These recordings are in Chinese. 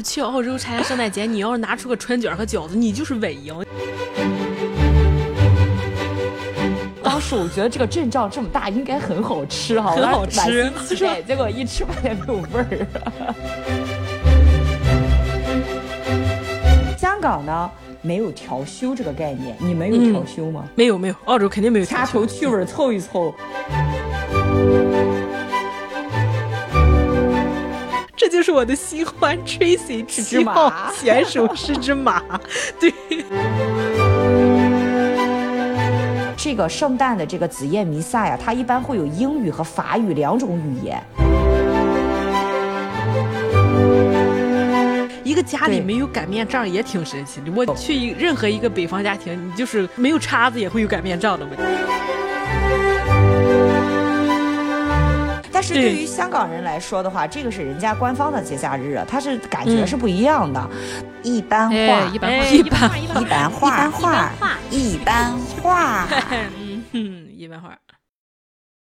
后去澳洲参加圣诞节，你要是拿出个春卷和饺子，你就是伪赢。当时我觉得这个阵仗这么大，应该很好吃哈，很好吃。对？结果一吃发现没有味儿。香港呢，没有调休这个概念，你们有调休吗？没有，没有，澳洲肯定没有。掐头去尾凑一凑。这就是我的新欢 Tracy 七号选手是只马，对。这个圣诞的这个子夜弥撒呀，它一般会有英语和法语两种语言。一个家里没有擀面杖也挺神奇的。我去任何一个北方家庭，你就是没有叉子也会有擀面杖的。但是对于香港人来说的话，这个是人家官方的节假日啊，它是感觉是不一样的。一般化，一般化，一般化，一般化，一般化，嗯，一般化。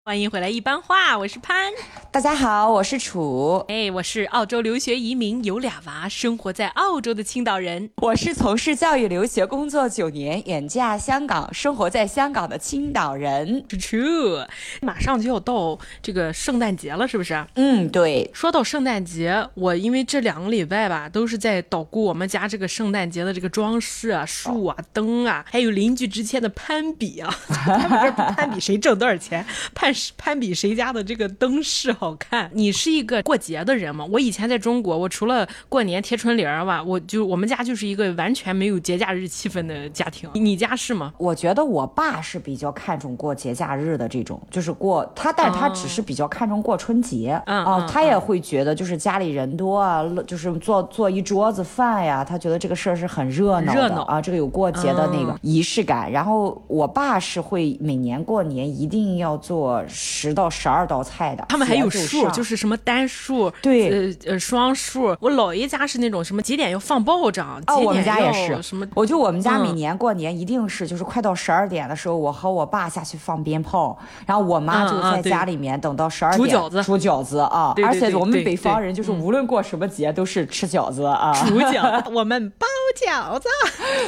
欢迎回来，一般话，我是潘。大家好，我是楚。哎，我是澳洲留学移民，有俩娃，生活在澳洲的青岛人。我是从事教育留学工作九年，远嫁香港，生活在香港的青岛人。True，马上就要到这个圣诞节了，是不是？嗯，对。说到圣诞节，我因为这两个礼拜吧，都是在捣鼓我们家这个圣诞节的这个装饰啊、树啊、灯啊，还有邻居之间的攀比啊。他们这攀比谁挣多少钱，攀。攀比谁家的这个灯饰好看？你是一个过节的人吗？我以前在中国，我除了过年贴春联儿吧，我就我们家就是一个完全没有节假日气氛的家庭。你家是吗？我觉得我爸是比较看重过节假日的这种，就是过他，但他只是比较看重过春节啊。他也会觉得就是家里人多啊，就是做做一桌子饭呀，他觉得这个事儿是很热闹的啊，这个有过节的那个仪式感。然后我爸是会每年过年一定要做。十到十二道菜的，他们还有数，就是什么单数，对，呃呃双数。我姥爷家是那种什么几点要放爆仗，哦，我们家也是什么，我就我们家每年过年一定是就是快到十二点的时候，我和我爸下去放鞭炮，然后我妈就在家里面等到十二点煮饺子，煮饺子啊。而且我们北方人就是无论过什么节都是吃饺子啊，煮 饺子，我们包饺子。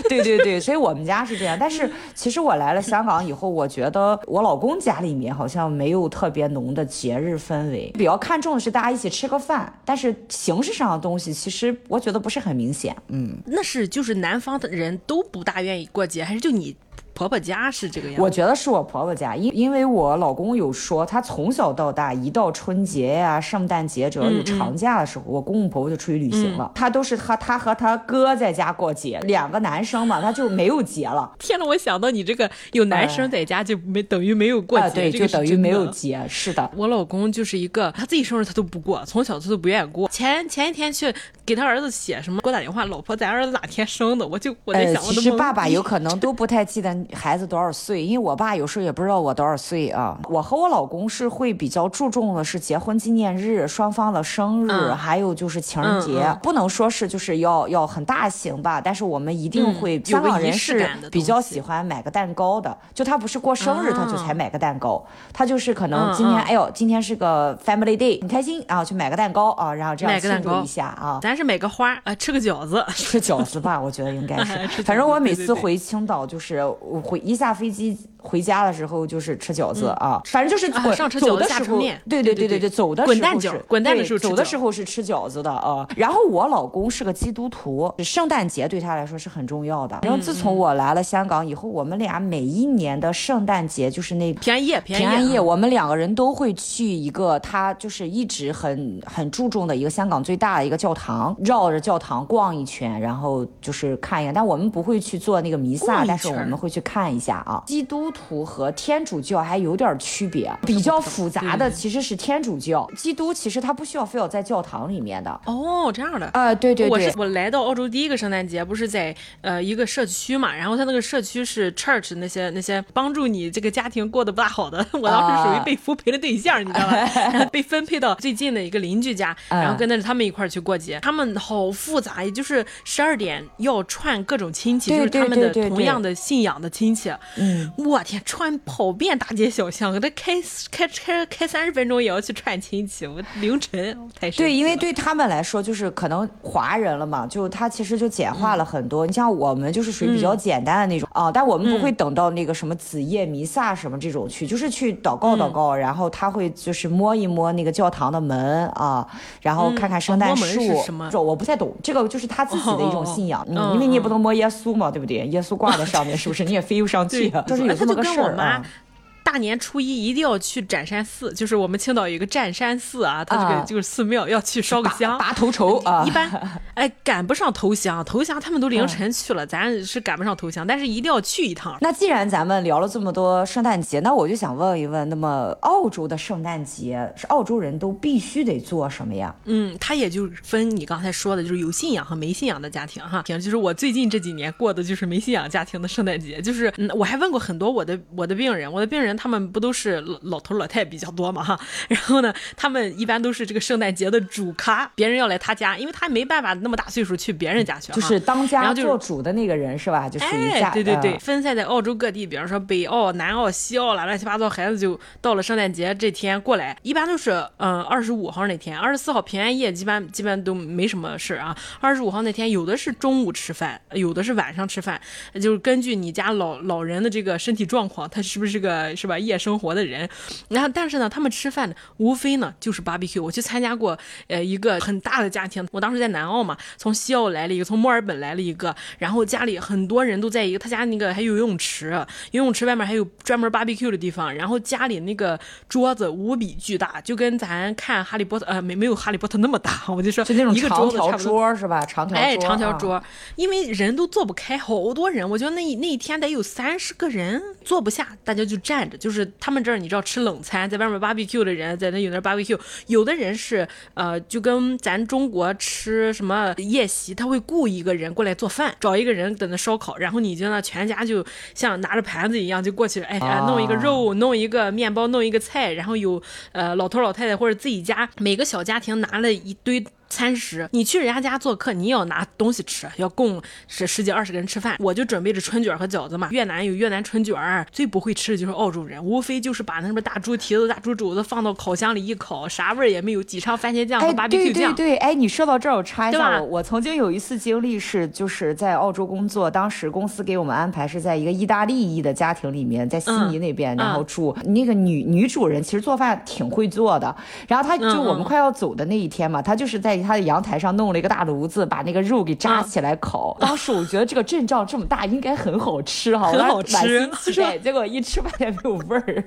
对对对，所以我们家是这样。但是其实我来了香港以后，我觉得我老公家里面好像。没有特别浓的节日氛围，比较看重的是大家一起吃个饭，但是形式上的东西其实我觉得不是很明显。嗯，那是就是南方的人都不大愿意过节，还是就你？婆婆家是这个样，我觉得是我婆婆家，因因为我老公有说，他从小到大一到春节呀、圣诞节，只要有长假的时候，我公公婆婆就出去旅行了。他都是和他和他哥在家过节，两个男生嘛，他就没有节了。天呐，我想到你这个有男生在家就没等于没有过节，对，就等于没有节。是的，我老公就是一个他自己生日他都不过，从小他都不愿意过。前前一天去给他儿子写什么，给我打电话，老婆，咱儿子哪天生的？我就我在想，其实爸爸有可能都不太记得。孩子多少岁？因为我爸有时候也不知道我多少岁啊。我和我老公是会比较注重的是结婚纪念日、双方的生日，还有就是情人节，不能说是就是要要很大型吧。但是我们一定会，香港人是比较喜欢买个蛋糕的。就他不是过生日他就才买个蛋糕，他就是可能今天哎呦今天是个 Family Day，很开心啊，去买个蛋糕啊，然后这样庆祝一下啊。咱是买个花啊，吃个饺子，吃饺子吧，我觉得应该是。反正我每次回青岛就是回。一下飞机回家的时候就是吃饺子啊，反正就是上车走的时候，对对对对对，走的时候是滚蛋的时候，走的时候是吃饺子的啊。然后我老公是个基督徒，圣诞节对他来说是很重要的。然后自从我来了香港以后，我们俩每一年的圣诞节就是那平安夜，平安夜，我们两个人都会去一个他就是一直很很注重的一个香港最大的一个教堂，绕着教堂逛一圈，然后就是看一眼。但我们不会去做那个弥撒，但是我们会去看一。下啊，基督徒和天主教还有点区别，比较复杂的其实是天主教。基督其实他不需要非要在教堂里面的哦，这样的啊，对对对。我是我来到澳洲第一个圣诞节不是在呃一个社区嘛，然后他那个社区是 church 那些那些帮助你这个家庭过得不大好的，我当时属于被扶贫的对象，你知道吧？被分配到最近的一个邻居家，然后跟着他们一块去过节。他们好复杂，也就是十二点要串各种亲戚，就是他们的同样的信仰的亲戚。嗯，我天，穿跑遍大街小巷，给他开开开开三十分钟也要去串亲戚，我凌晨太对，因为对他们来说，就是可能华人了嘛，就他其实就简化了很多。你像我们就是属于比较简单的那种啊，但我们不会等到那个什么子夜弥撒什么这种去，就是去祷告祷告，然后他会就是摸一摸那个教堂的门啊，然后看看圣诞树。这我不太懂，这个就是他自己的一种信仰，因为你也不能摸耶稣嘛，对不对？耶稣挂在上面，是不是？你也飞不上去，就是有这么个事儿啊。大年初一一定要去斩山寺，就是我们青岛有一个占山寺啊，它这个就是寺庙，要去烧个香，拔头筹啊。一般 哎赶不上头香，头香他们都凌晨去了，咱是赶不上头香，但是一定要去一趟。那既然咱们聊了这么多圣诞节，那我就想问一问，那么澳洲的圣诞节是澳洲人都必须得做什么呀？嗯，他也就分你刚才说的，就是有信仰和没信仰的家庭哈。行就是我最近这几年过的就是没信仰家庭的圣诞节，就是嗯，我还问过很多我的我的病人，我的病人。他们不都是老老头老太比较多嘛哈，然后呢，他们一般都是这个圣诞节的主咖，别人要来他家，因为他没办法那么大岁数去别人家去，就是当家做主的那个人是吧？就属于家。对对对，分散在澳洲各地，比方说北澳、南澳、西澳啦，乱七八糟，孩子就到了圣诞节这天过来，一般都是嗯二十五号那天，二十四号平安夜基本基本都没什么事啊。二十五号那天有的是中午吃饭，有的是晚上吃饭，就是根据你家老老人的这个身体状况，他是不是个。是吧？夜生活的人，然后但是呢，他们吃饭呢，无非呢就是 barbecue。我去参加过，呃，一个很大的家庭，我当时在南澳嘛，从西澳来了一个，从墨尔本来了一个，然后家里很多人都在一个，他家那个还有游泳池，游泳池外面还有专门 barbecue 的地方，然后家里那个桌子无比巨大，就跟咱看哈利波特，呃，没没有哈利波特那么大，我就说就那种长条桌是吧？长条哎，长条桌，因为人都坐不开，好多人，我觉得那那一天得有三十个人坐不下，大家就站着。就是他们这儿，你知道吃冷餐，在外面 barbecue 的人，在那有那 barbecue，有的人是呃，就跟咱中国吃什么宴席，他会雇一个人过来做饭，找一个人在那烧烤，然后你就那全家就像拿着盘子一样就过去，哎，弄一个肉，弄一个面包，弄一个菜，然后有呃老头老太太或者自己家每个小家庭拿了一堆。餐食，你去人家家做客，你也要拿东西吃，要供十十几二十个人吃饭。我就准备着春卷和饺子嘛。越南有越南春卷，最不会吃的就是澳洲人，无非就是把那什么大猪蹄子、大猪肘子放到烤箱里一烤，啥味儿也没有，挤上番茄酱和 barbecue 酱。对对对，哎，你说到这儿，我插一下，我我曾经有一次经历是，就是在澳洲工作，当时公司给我们安排是在一个意大利裔的家庭里面，在悉尼那边，然后住。那个女女主人其实做饭挺会做的，然后她就我们快要走的那一天嘛，她就是在。他的阳台上弄了一个大炉子，把那个肉给扎起来烤。当时我觉得这个阵仗这么大，应该很好吃哈，很好吃。结果一吃发现没有味儿。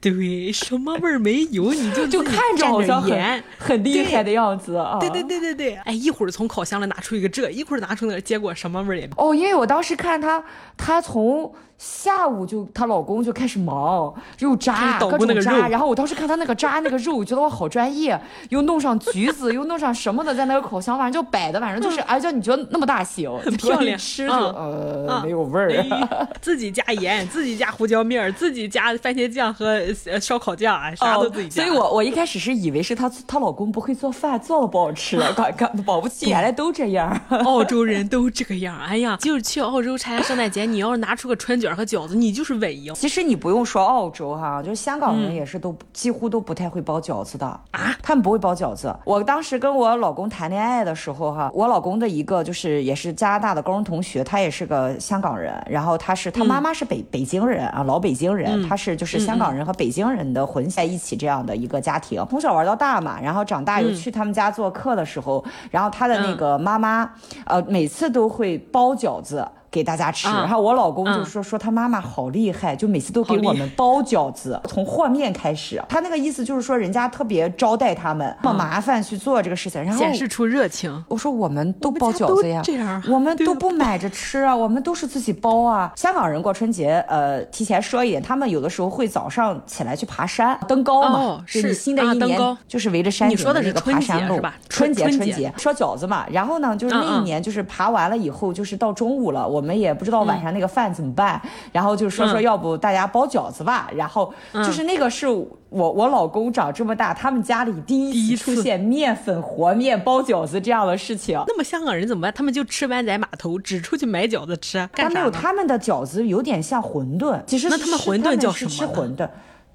对，什么味儿没有？你就 就看着好像很很厉害的样子啊。对对对对对。哎，一会儿从烤箱里拿出一个这，一会儿拿出那个，结果什么味儿也没。哦，因为我当时看他，他从。下午就她老公就开始忙，又扎各种扎，然后我当时看他那个扎那个肉，我觉得我好专业，又弄上橘子，又弄上什么的，在那个烤箱反正就摆的，反正就是哎，叫你觉得那么大型，很漂亮，吃就呃没有味儿，自己加盐，自己加胡椒面，自己加番茄酱和烧烤酱，啥都自己加。所以我我一开始是以为是她她老公不会做饭，做了 不好吃，刚刚保不齐原来都这样，澳洲人都这个样，哎呀，就是去澳洲参加圣诞节，你要是拿出个春卷。和饺子，你就是伪赢。其实你不用说澳洲哈，就是香港人也是都几乎都不太会包饺子的啊，他们不会包饺子。我当时跟我老公谈恋爱的时候哈，我老公的一个就是也是加拿大的高中同学，他也是个香港人，然后他是他妈妈是北北京人啊，老北京人，他是就是香港人和北京人的混在一起这样的一个家庭，从小玩到大嘛，然后长大又去他们家做客的时候，然后他的那个妈妈呃每次都会包饺子。给大家吃，然后我老公就说说他妈妈好厉害，就每次都给我们包饺子，从和面开始。他那个意思就是说人家特别招待他们，那么麻烦去做这个事情，然后显示出热情。我说我们都包饺子呀，这样，我们都不买着吃啊，我们都是自己包啊。香港人过春节，呃，提前说一点，他们有的时候会早上起来去爬山登高嘛，是新的一年就是围着山顶的那个爬山路。春节春节说饺子嘛，然后呢，就是那一年就是爬完了以后，就是到中午了，我。我们也不知道晚上那个饭怎么办，然后就说说要不大家包饺子吧，然后就是那个是我我老公长这么大，他们家里第一次出现面粉和面包饺子这样的事情。那么香港人怎么办？他们就吃湾仔码头，只出去买饺子吃，干啥没有，他们的饺子有点像馄饨，其实那他们馄饨叫什么？吃馄饨，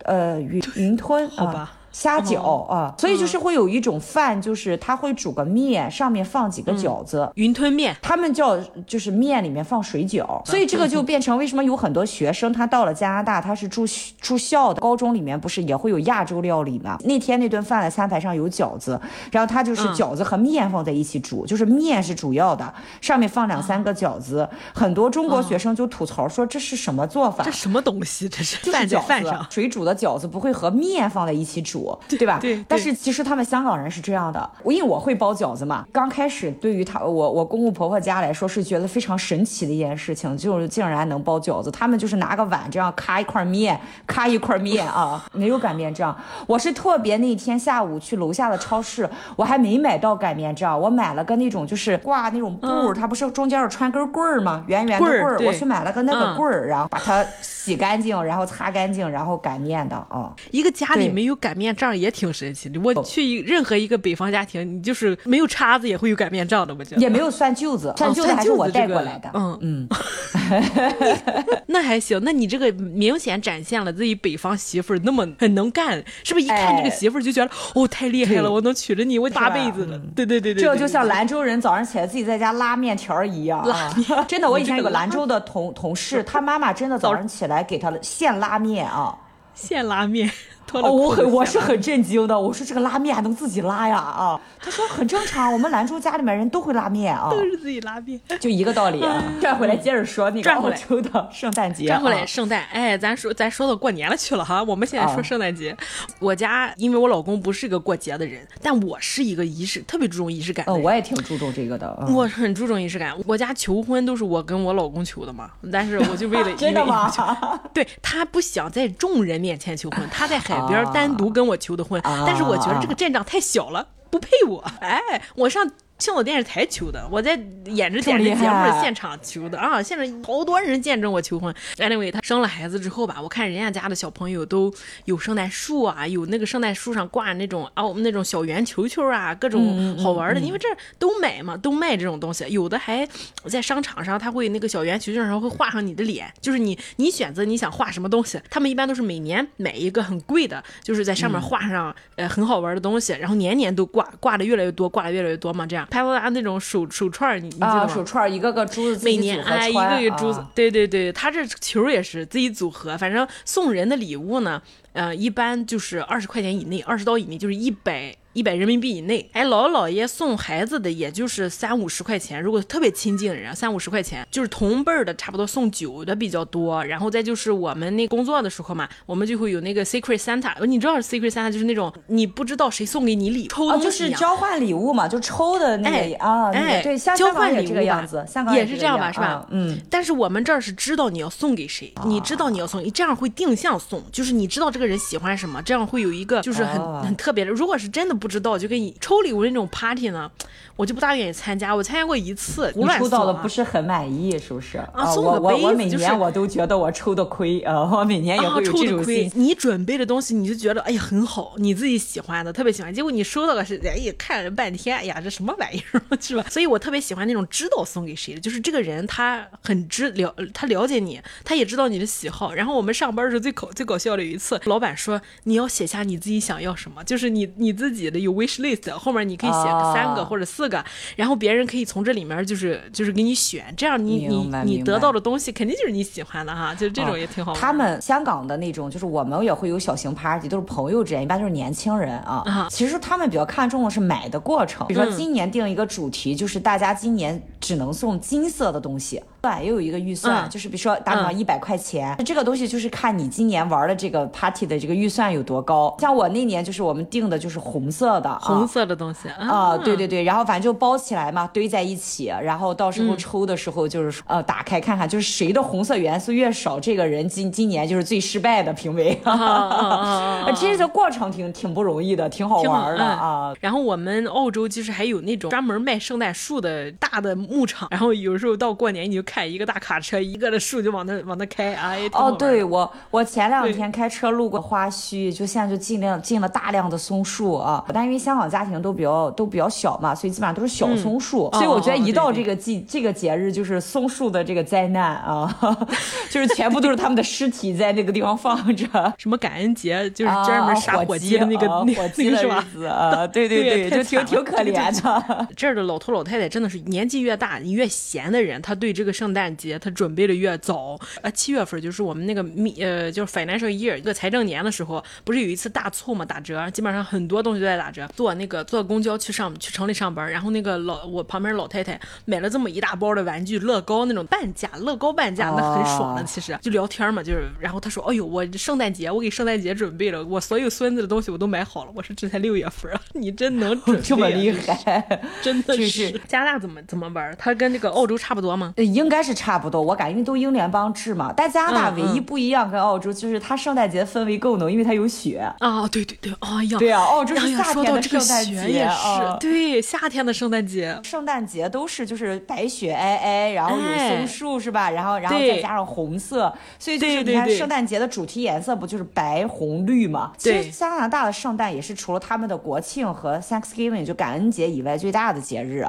呃，云云吞，好吧。虾饺啊，所以就是会有一种饭，就是他会煮个面，上面放几个饺子，云吞面，他们叫就是面里面放水饺，所以这个就变成为什么有很多学生他到了加拿大，他是住住校的，高中里面不是也会有亚洲料理吗？那天那顿饭的餐牌上有饺子，然后他就是饺子和面放在一起煮，就是面是主要的，上面放两三个饺子，很多中国学生就吐槽说这是什么做法？这什么东西？这是饭在饭上水煮的饺子不会和面放在一起煮。对吧？对。但是其实他们香港人是这样的，因为我会包饺子嘛。刚开始对于他我我公公婆婆家来说是觉得非常神奇的一件事情，就是竟然能包饺子。他们就是拿个碗这样咔一块面，咔一块面啊，没有擀面杖。我是特别那天下午去楼下的超市，我还没买到擀面杖，我买了个那种就是挂那种布，它不是中间有穿根棍儿吗？圆圆的棍儿，我去买了个那个棍儿，然后把它洗干净，然后擦干净，然后擀面的啊。一个家里没有擀面杖也挺神奇的。我去任何一个北方家庭，你就是没有叉子也会有擀面杖的，我觉得也没有算舅子，蒜臼子还是我带过来的。嗯嗯，那还行。那你这个明显展现了自己北方媳妇儿那么很能干，是不是？一看这个媳妇儿就觉得哦，太厉害了，我能娶着你，我八辈子了。对对对对，这就像兰州人早上起来自己在家拉面条一样。拉面，真的，我以前有个兰州的同同事，他妈妈真的早上起来给他现拉面啊，现拉面。哦，我很我是很震惊的。我说这个拉面还能自己拉呀？啊，他说很正常，我们兰州家里面人都会拉面啊，都是自己拉面，就一个道理。转回来接着说那个澳洲的圣诞节。转回来圣诞，哎，咱说咱说到过年了去了哈。我们现在说圣诞节。我家因为我老公不是一个过节的人，但我是一个仪式特别注重仪式感。嗯，我也挺注重这个的。我很注重仪式感。我家求婚都是我跟我老公求的嘛，但是我就为了 真的吗？对他不想在众人面前求婚，他在海边单独跟。我求的婚，但是我觉得这个阵仗太小了，不配我。哎，我上。青岛电视台求的，我在演着电视节目现场求的啊！现在好多人见证我求婚。Anyway，他生了孩子之后吧，我看人家家的小朋友都有圣诞树啊，有那个圣诞树上挂那种啊，我们那种小圆球球啊，各种好玩的。因为这都买嘛，都卖这种东西。有的还在商场上，他会那个小圆球球上会画上你的脸，就是你你选择你想画什么东西。他们一般都是每年买一个很贵的，就是在上面画上呃很好玩的东西，然后年年都挂挂的越来越多，挂的越来越多嘛，这样。拍不拿那种手手串你你记得吗？手串一个个珠子，每年哎，一个个珠子，对对对，他这球也是自己组合，反正送人的礼物呢，呃，一般就是二十块钱以内，二十刀以内就是一百。一百人民币以内，哎，姥姥姥爷送孩子的也就是三五十块钱，如果特别亲近的人，三五十块钱，就是同辈儿的，差不多送酒的比较多。然后再就是我们那工作的时候嘛，我们就会有那个 Secret Santa，你知道 Secret Santa 就是那种你不知道谁送给你礼，抽东西就是交换礼物嘛，就抽的那个啊，哎，对，交换礼物样子，也是这样吧，是吧？嗯。但是我们这儿是知道你要送给谁，你知道你要送，这样会定向送，就是你知道这个人喜欢什么，这样会有一个就是很很特别的。如果是真的不知道，就跟你。抽礼物那种 party 呢，我就不大愿意参加。我参加过一次，你抽到的不是很满意，是不是？啊，送个杯子，我每年我都觉得我抽的亏 啊，我每年也会有这种亏。你准备的东西，你就觉得哎呀很好，你自己喜欢的，特别喜欢。结果你收到的是，哎呀看了半天，哎呀这什么玩意儿，是吧？所以我特别喜欢那种知道送给谁的，就是这个人他很知了，他了解你，他也知道你的喜好。然后我们上班的时候最搞最搞笑的有一次，老板说你要写下你自己想要什么，就是你你自己的有 wish list。后面你可以写个三个或者四个，然后别人可以从这里面就是就是给你选，这样你你你得到的东西肯定就是你喜欢的哈，就是这种也挺好。他们香港的那种，就是我们也会有小型 party，都是朋友之间，一般都是年轻人啊。其实他们比较看重的是买的过程，比如说今年定一个主题，就是大家今年只能送金色的东西。对，也有一个预算，就是比如说打比方一百块钱，这个东西就是看你今年玩的这个 party 的这个预算有多高。像我那年就是我们定的就是红色的，红色的东西啊，对对对，然后反正就包起来嘛，堆在一起，然后到时候抽的时候就是呃打开看看，就是谁的红色元素越少，这个人今今年就是最失败的评委。其实这过程挺挺不容易的，挺好玩的啊。然后我们澳洲其实还有那种专门卖圣诞树的大的牧场，然后有时候到过年你就看一个大卡车，一个的树就往那往那开，啊，哦，对我我前两天开车路过花墟，就现在就进量进了大量的松树啊，但因为香港家庭都比较都比较小嘛，所以基本上都是小松树，所以我觉得一到这个季这个节日就是松树的这个灾难啊，就是全部都是他们的尸体在那个地方放着，什么感恩节就是专门杀火鸡的那个那个是吧？啊，对对对，就挺挺可怜的。这儿的老头老太太真的是年纪越大，你越闲的人，他对这个圣诞节他准备的越早。啊，七月份就是我们那个米呃，就是 financial year 一个财政年的时候，不是有一次大促嘛，打折，基本上很多东西都在打折。坐那个坐公交去上去城里上班，然后那个老我旁边老太太买了这么一大包的玩具，乐高那种半价，乐高半价，那很爽的。其实就聊天嘛，就是然后她说，哎呦，我圣诞节我给圣诞节准备了，我所有孙子的东西我都买好了。我说这才六月份啊，你真能准备 这么厉害，真的是。加拿大怎么怎么玩？它跟这个澳洲差不多吗？应该是差不多，我感觉因为都英联邦制嘛。但加拿大唯一不一样跟澳洲就是它圣诞节氛围更浓，因为它有雪啊。对对对，哎呀，对啊，澳洲是夏天的圣诞节啊。对，夏天的圣诞节，圣诞节都是就是白雪皑皑，然后有松树是吧？然后然后再加上红色，所以就是你看圣诞节的主题颜色不就是白红绿嘛？其实加拿大的圣诞也是除了他们的国庆和 Thanksgiving 就感恩节以外最大的节日。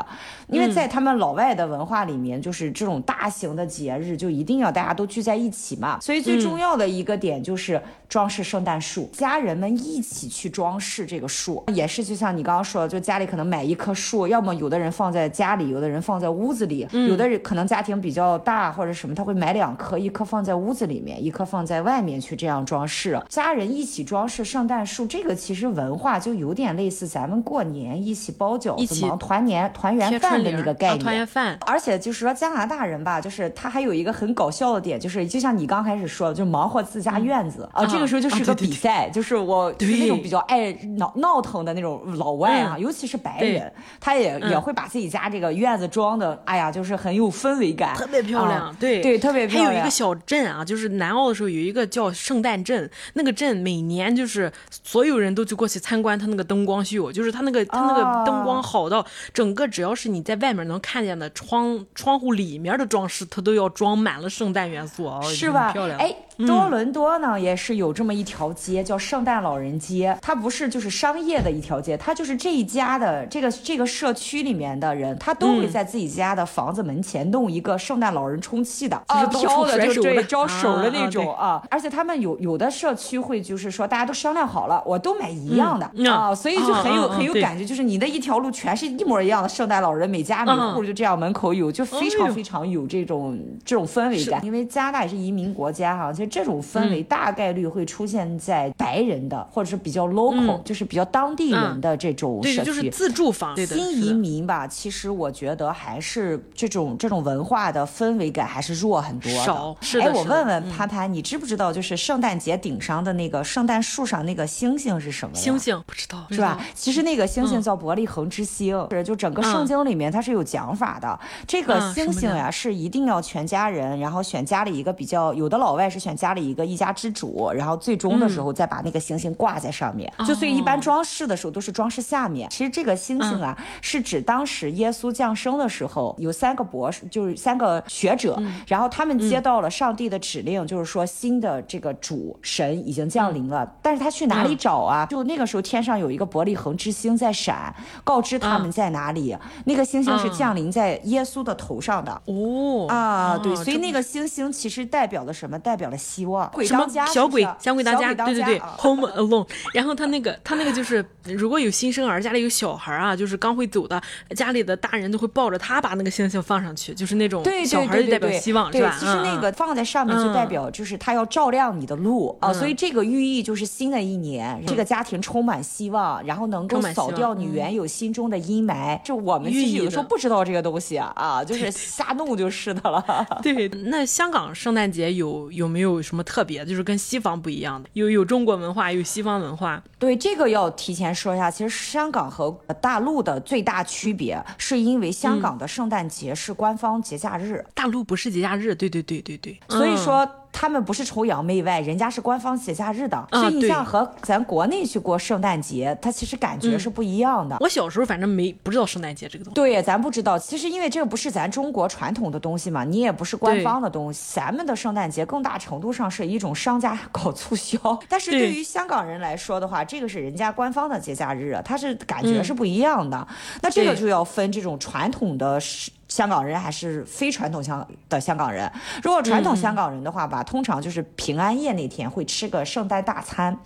因为在他们老外的文化里面，就是这种大型的节日就一定要大家都聚在一起嘛，所以最重要的一个点就是装饰圣诞树，家人们一起去装饰这个树，也是就像你刚刚说的，就家里可能买一棵树，要么有的人放在家里，有的人放在屋子里，有的人可能家庭比较大或者什么，他会买两棵，一棵放在屋子里面，一棵放在外面去这样装饰，家人一起装饰圣诞树，这个其实文化就有点类似咱们过年一起包饺子忙团年团圆饭。的那个概念，团圆饭，而且就是说加拿大人吧，就是他还有一个很搞笑的点，就是就像你刚开始说的，就忙活自家院子啊，这个时候就是个比赛，就是我就是那种比较爱闹闹腾的那种老外啊，尤其是白人，他也也会把自己家这个院子装的，哎呀，就是很有氛围感，特别漂亮，对对，特别漂亮。还有一个小镇啊，就是南澳的时候有一个叫圣诞镇，那个镇每年就是所有人都去过去参观他那个灯光秀，就是他那个他那个灯光好到整个只要是你。在外面能看见的窗窗户里面的装饰，它都要装满了圣诞元素，是吧？漂亮。哎，多伦多呢也是有这么一条街，叫圣诞老人街。它不是就是商业的一条街，它就是这一家的这个这个社区里面的人，他都会在自己家的房子门前弄一个圣诞老人充气的，啊，飘的就对招手的那种啊。而且他们有有的社区会就是说大家都商量好了，我都买一样的啊，所以就很有很有感觉，就是你的一条路全是一模一样的圣诞老人。每家每户就这样门口有，就非常非常有这种这种氛围感。因为加拿大也是移民国家哈，其实这种氛围大概率会出现在白人的或者是比较 local，就是比较当地人的这种社区。对，就是自住房。新移民吧，其实我觉得还是这种这种文化的氛围感还是弱很多。少是的。哎，我问问潘潘，你知不知道就是圣诞节顶上的那个圣诞树上那个星星是什么？星星不知道是吧？其实那个星星叫伯利恒之星，是就整个圣经里面。它是有讲法的，这个星星呀是一定要全家人，然后选家里一个比较有的老外是选家里一个一家之主，然后最终的时候再把那个星星挂在上面。就所以一般装饰的时候都是装饰下面。其实这个星星啊是指当时耶稣降生的时候有三个博士，就是三个学者，然后他们接到了上帝的指令，就是说新的这个主神已经降临了，但是他去哪里找啊？就那个时候天上有一个伯利恒之星在闪，告知他们在哪里。那个星。星星是降临在耶稣的头上的哦啊，对，所以那个星星其实代表了什么？代表了希望。鬼当家小鬼？小鬼当家？对对对，Home Alone。然后他那个他那个就是，如果有新生儿，家里有小孩啊，就是刚会走的，家里的大人都会抱着他把那个星星放上去，就是那种小孩就代表希望，是吧？其实那个放在上面就代表就是他要照亮你的路啊，所以这个寓意就是新的一年，这个家庭充满希望，然后能够扫掉你原有心中的阴霾。就我们其实。说不知道这个东西啊啊，就是瞎弄就是的了。对，那香港圣诞节有有没有什么特别？就是跟西方不一样的？有有中国文化，有西方文化。对，这个要提前说一下。其实香港和大陆的最大区别，是因为香港的圣诞节是官方节假日，大陆不是节假日。对对对对对。所以说。他们不是崇洋媚外，人家是官方节假日的，啊所以你像和咱国内去过圣诞节，它其实感觉是不一样的。我小时候反正没不知道圣诞节这个东西。对，咱不知道。其实因为这个不是咱中国传统的东西嘛，你也不是官方的东西。咱们的圣诞节更大程度上是一种商家搞促销，但是对对于香港人来说的话，这个是人家官方的节假日啊，它是感觉嗯是不一样的。那这个就要分这种传统的是。香港人还是非传统香的香港人。如果传统嗯香港人的话吧，通常就是平安夜那天会吃个圣诞大餐。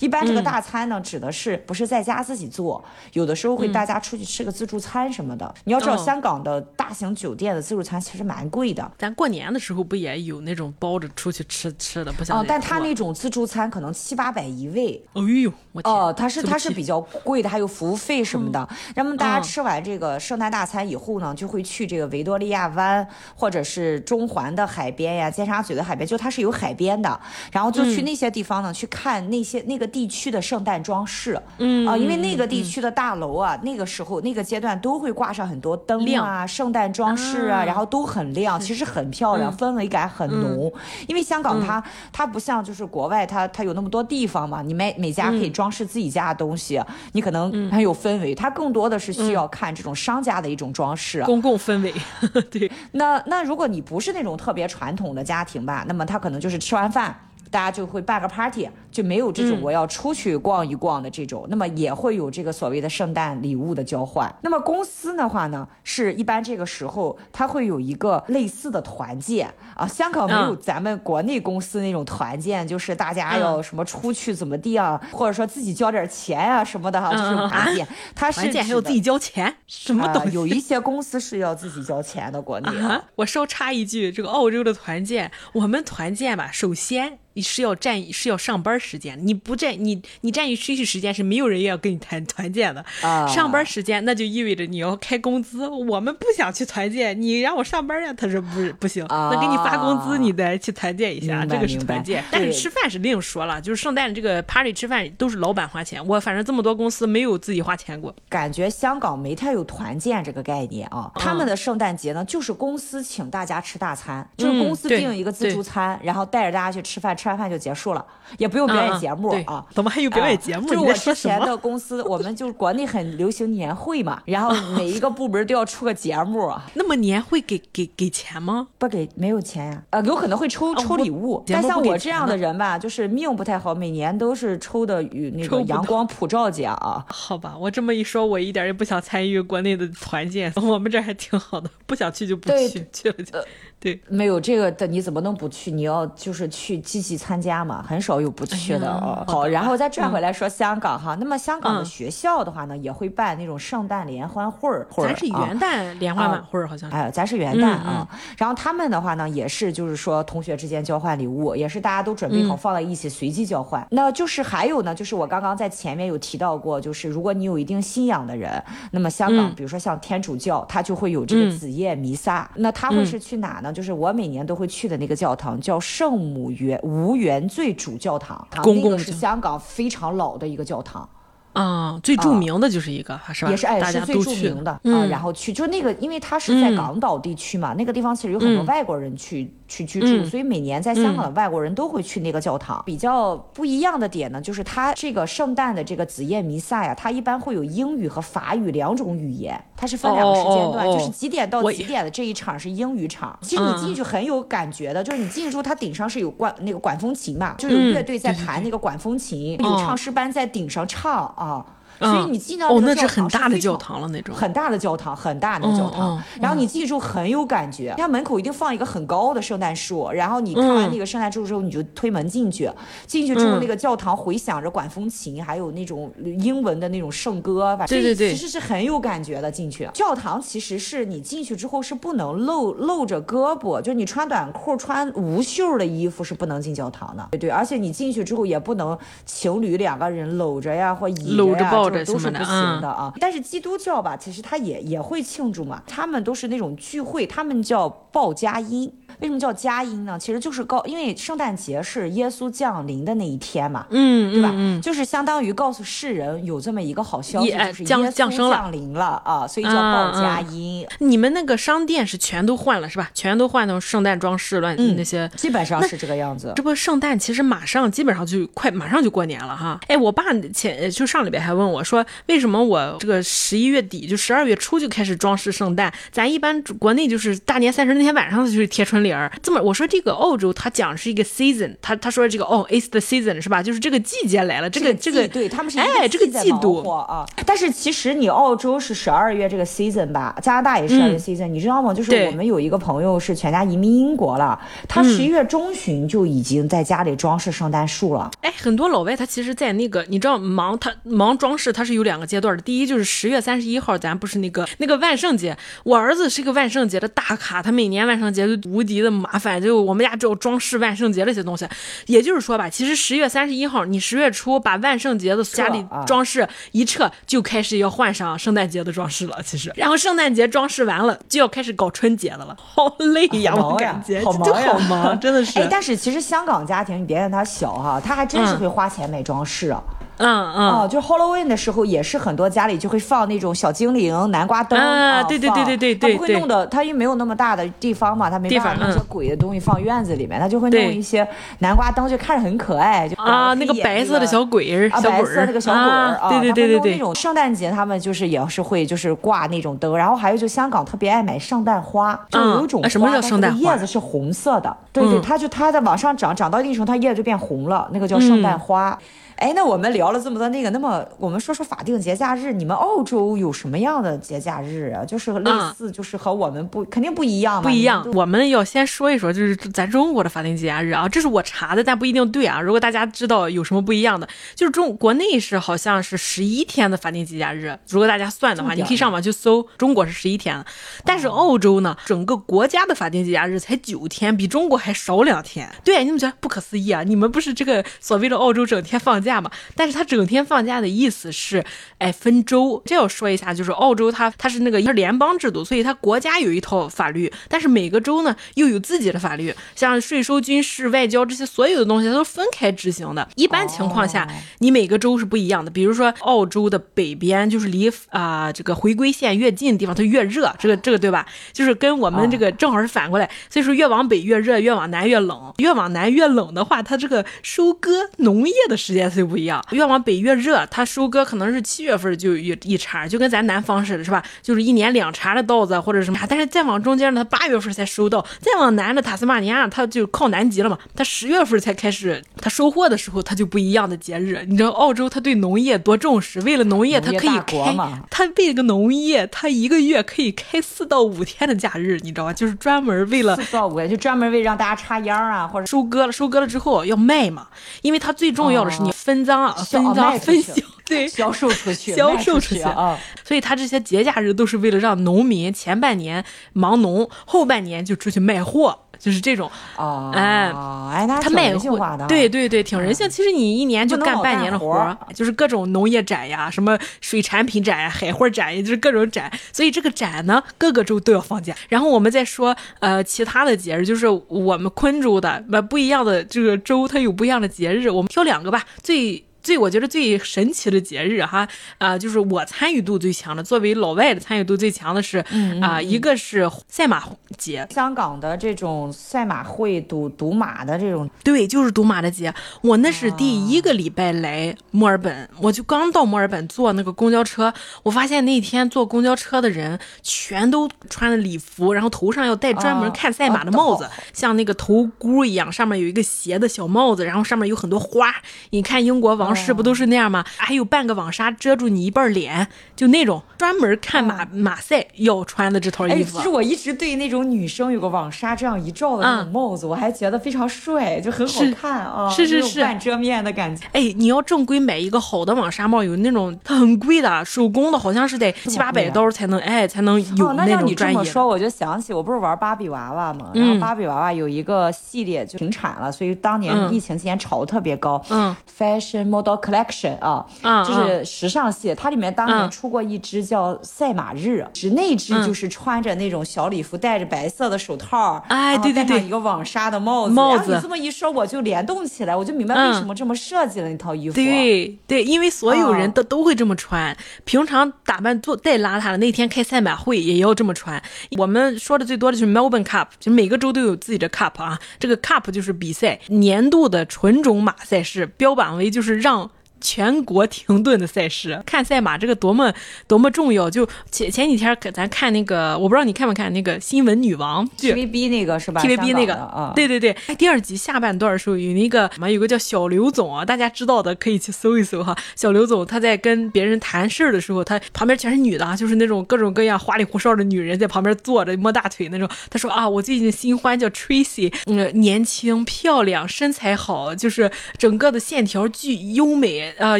一般这嗯个大餐呢，指的是不是在家自己做，有的时候会大家出去吃个自助餐什么的。你要知道，香港的大型酒店的自助餐其实蛮贵的。咱过年的时候不也有那种包着出去吃吃的，不像哦，但他那种自助餐可能七八百一位，哎呦，我！哦，他是对不起它是比较贵的，还有服务费什么的。那么大家嗯吃完这个圣诞大餐以后呢，就会去这个维多利亚湾或者是中环的海边呀、尖沙咀的海边，就它是有海边的，然后就去嗯那些地方呢，去看那些那个地区的圣诞装饰。嗯啊，因为那个地区的大楼啊，那个时候那个阶段都会挂上很多灯啊、圣诞装饰啊，啊然后都很亮，其实很漂亮，氛围感很浓。因为香港它它不像就是国外，它它有那么多地方嘛，你每每家可以装饰自己家的东西，你可能很有氛围。它更多的是需要看这种商家的一种装饰。公共氛 对，那那如果你不是那种特别传统的家庭吧，那么他可能就是吃完饭。大家就会办个 party，就没有这种我要出去逛一逛的这种，那么也会有这个所谓的圣诞礼物的交换。那么公司的话呢，是一般这个时候它会有一个类似的团建。啊，香港没有嗯。咱们国内公司那种团建，就是大家要什么出去怎么地啊，或者说自己交点钱啊什么的哈，这种嗯。团建，它是团建还有自己交钱，什么东啊西？有一些公司是要自己交钱的，国内啊。啊！我稍插一句，这个澳洲的团建，我们团建吧，首先你是要占是要上班时间，你不占你你占用休息时间是没有人要跟你谈 团建的。啊上班时间那就意味着你要开工资，我们不想去团建，你让我上班呀，他说不是不行，啊那给你发工资你再去团建一下，这个是团建。但是吃饭是另说了，就是圣诞这个 party 吃饭都是老板花钱，我反正这么多公司没有自己花钱过。感觉香港没太有团建这个概念啊。他们的圣诞节呢，就是公司请大家吃大餐，就是公司对订一个自助餐，然后带着大家去吃饭，吃完饭就结束了，也不用表演节目对啊。怎么还有表演节目？你就我？之前的公司，我们就是国内很流行年会嘛，然后每一个部门都要出个节目，那么年会给给给钱吗？不给没有钱呀、呃，有可能会抽抽礼物，但像我这样的人吧，就是命不太好，每年都是抽的与那个阳光普照奖啊。好吧，我这么一说，我一点也不想参与国内的团建，我们这还挺好的，不想去就不去，去了就对。没有这个的，你怎么能不去？你要就是去积极参加嘛，很少有不去的哦。好然后再转回来说香港哈，那么香港的嗯学校的话呢，也会办那种圣诞联欢会儿，会儿咱是啊元旦联欢晚会儿，好像是。哎，咱是元旦啊，然后他们的话呢，也是就是说同学之间交换礼物，也是大家都准备好放在一起随机交换。那就是还有呢，就是我刚刚在前面有提到过，就是如果你有一定信仰的人，那么香港、比如说像天主教，他就会有这个子夜弥撒。那他会是去哪呢？就是我每年都会去的那个教堂，叫圣母约无原最主教堂，那个是公共教香港非常老的一个教堂。啊，最著名的就是一个，是吧？也是哎，大是最著名的啊、嗯。然后去就那个，因为它是在港岛地区嘛，那个地方其实有很多外国人去、去居住，嗯所以每年在香港的外国人都会去那个教堂。比较不一样的点呢，就是它这个圣诞的这个子夜弥撒呀，它一般会有英语和法语两种语言，它是分两个时间段，哦哦哦就是几点到几点的这一场是英语场。其实你进去很有感觉的，就是你进去之后，它顶上是有管那个管风琴嘛，就有嗯乐队在弹那个管风琴，哦有唱诗班在顶上唱啊。所以嗯你进到那是很大的教堂了那种。很大的教堂，很大的教堂。嗯然后你进去之后很有感觉，它门口一定放一个很高的圣诞树，然后你看完那个圣诞树之后，你就推门进去。进去之后，嗯那个教堂回响着管风琴，还有那种英文的那种圣歌，反正对对对其实是很有感觉的。进去教堂其实是你进去之后是不能露露着胳膊，就是你穿短裤、穿无袖的衣服是不能进教堂的。对对，而且你进去之后也不能情侣两个人搂着呀或倚着呀，这种都是不行的啊。但是基督教吧，其实他也也会庆祝嘛，他们都是那种聚会，他们叫报佳音。为什么叫佳音呢？其实就是告，因为圣诞节是耶稣降临的那一天嘛，嗯，对吧？嗯嗯就是相当于告诉世人有这么一个好消息，就是降耶稣降生了降临了啊，所以叫报佳音。你们那个商店是全都换了是吧？全都换那种圣诞装饰乱、嗯那些。基本上是这个样子。这不圣诞其实马上基本上就快马上就过年了哈。哎，我爸前就上礼拜还问我说，为什么我这个十一月底就十二月初就开始装饰圣诞？咱一般国内就是大年三十那天晚上就是贴春这么我说这个澳洲他讲是一个 season，他他说这个哦，it's the season 是吧？就是这个季节来了，这个这个对他们是哎这个季度啊。但是其实你澳洲是十二月这个 season 吧，加拿大也是十二月 season，、你知道吗？就是我们有一个朋友是全家移民英国了，他十一月中旬就已经在家里装饰圣诞树了。哎，很多老外他其实，在那个你知道忙他忙装饰，他是有两个阶段的。第一就是十月三十一号，咱不是那个那个万圣节，我儿子是个万圣节的大咖，他每年万圣节都无敌的麻烦，就我们家只有装饰万圣节这些东西。也就是说吧，其实十月三十一号，你十月初把万圣节的家里啊装饰一撤，就开始要换上圣诞节的装饰了。其实，然后圣诞节装饰完了，就要开始搞春节的了，好累呀，我感觉好就忙呀好忙，真的是。哎，但是其实香港家庭，你别看他小哈，他还真是嗯会花钱买装饰啊。嗯嗯。哦，就是 Halloween 的时候，也是很多家里就会放那种小精灵、南瓜灯啊对对对对对对他不会弄的，他因为没有那么大的地方嘛，他没办法弄些嗯鬼的东西放院子里面，他就会弄一些南瓜灯，就看着很可爱，就啊，那个白色的小鬼儿，啊，白色那个小鬼儿啊，对对对对对，那种圣诞节，他们就是也是会就是挂那种灯，然后还有就香港特别爱买圣诞花，就有一种什么叫圣诞它的花叶子是红色的，对对，嗯。它就它在往上长，长到一定程度，它叶子就变红了，那个叫圣嗯诞花。哎，那我们聊了这么多那个，那么我们说说法定节假日，你们澳洲有什么样的节假日啊？就是类似，就是和我们不肯定不一样嘛，不一样们。我们要先说一说，就是咱中国的法定节假日啊，这是我查的，但不一定对啊。如果大家知道有什么不一样的，就是中国内是好像是十一天的法定节假日，如果大家算的话，你可以上网去搜，中国是十一天，但是澳洲呢，整个国家的法定节假日才九天，比中国还少两天。对，你们觉得不可思议啊？你们不是这个所谓的澳洲整天放假嘛？但是他整天放假的意思是，哎，分州。这要说一下，就是澳洲它它是那个它是联邦制度，所以它国家有一套法律，但是每个州呢又有自己的法律，像税收、军事、外交这些所有的东西，它都分开执行的。一般情况下，哦你每个州是不一样的。比如说澳洲的北边，就是离啊、这个回归线越近的地方，它越热，这个这个对吧？就是跟我们这个正好是反过来，所以说越往北越热，越往南越冷。越往南越冷的话，它这个收割农业的时间它就不一样。越往北越热，它收割可能是七月份就有一茬，就跟咱南方似的，是吧？就是一年两茬的稻子或者什么。但是再往中间呢，它八月份才收到；再往南的塔斯马尼亚，它就靠南极了嘛，它十月份才开始，它收获的时候，它就不一样的节日。你知道澳洲它对农业多重视，为了农业它可以开嘛，它为了个农业，它一个月可以开四到五天的假日，你知道吧？就是专门为了四到五天，就专门为让大家插秧啊，或者收割了，收割了之后要卖嘛，因为它最重要的是你分赃啊，分赃分销，对，销售出去，销售出去啊。所以他这些节假日都是为了让农民前半年忙农，后半年就出去卖货，就是这种。哦，哎他卖货人性化的啊，对对对，挺人性。其实你一年就干半年的活儿，就是各种农业展呀，什么水产品展呀、海货展也，就是各种展。所以这个展呢，各个州都要放假。然后我们再说呃其他的节日，就是我们昆州的呃不一样的这个州，它有不一样的节日。我们挑两个吧，最。最我觉得最神奇的节日哈啊、就是我参与度最强的，作为老外的参与度最强的是啊、一个是赛马节，香港的这种赛马会、赌赌马的这种，对，就是赌马的节。我那是第一个礼拜来墨尔本，我就刚到墨尔本坐那个公交车，我发现那天坐公交车的人全都穿的礼服，然后头上要戴专门哦看赛马的帽子，像那个头箍一样，上面有一个斜的小帽子，然后上面有很多花。你看英国王室不都是那样吗？还有半个网纱遮住你一半脸，就那种专门看马、马赛要穿的这套哎，衣服。其实我一直对那种女生有个网纱这样一罩的那种嗯帽子，我还觉得非常帅，就很好看啊，是是是半遮面的感觉。哎，你要正规买一个好的网纱帽，有那种它很贵的，手工的，好像是得七八百刀才能，哎，才能有哦，那让种你这专业的。么说，我就想起我不是玩芭比娃娃嘛，然后芭比娃娃有一个系列就停产了，所以当年嗯疫情期间炒的特别高。嗯，Fashion Model Collection 啊，啊就是时尚系，它里面当年嗯。出过一支叫赛马日，是那支就是穿着那种小礼服，戴着白色的手套，哎对对对戴上一个网纱的帽子。帽子然后你这么一说，我就联动起来，我就明白为嗯什么这么设计了那套衣服。对对，因为所有人哦都、都会这么穿，平常打扮做再邋遢了，那天开赛马会也要这么穿。我们说的最多的就是 Melbourne Cup，就每个州都有自己的 Cup 啊，这个 Cup 就是比赛年度的纯种马赛事，标榜为就是让。全国停顿的赛事，看赛马这个多么多么重要！就前前几天可咱看那个，我不知道你看没看那个新闻女王剧 TVB 那个是吧？TVB 那个香港的啊，对对对，第二集下半段的时候有那个什么，有个叫小刘总啊，大家知道的可以去搜一搜哈。小刘总他在跟别人谈事儿的时候，他旁边全是女的啊，就是那种各种各样花里胡哨的女人在旁边坐着摸大腿那种。他说啊，我最近新欢叫 Tracy，嗯，年轻漂亮，身材好，就是整个的线条巨优美呃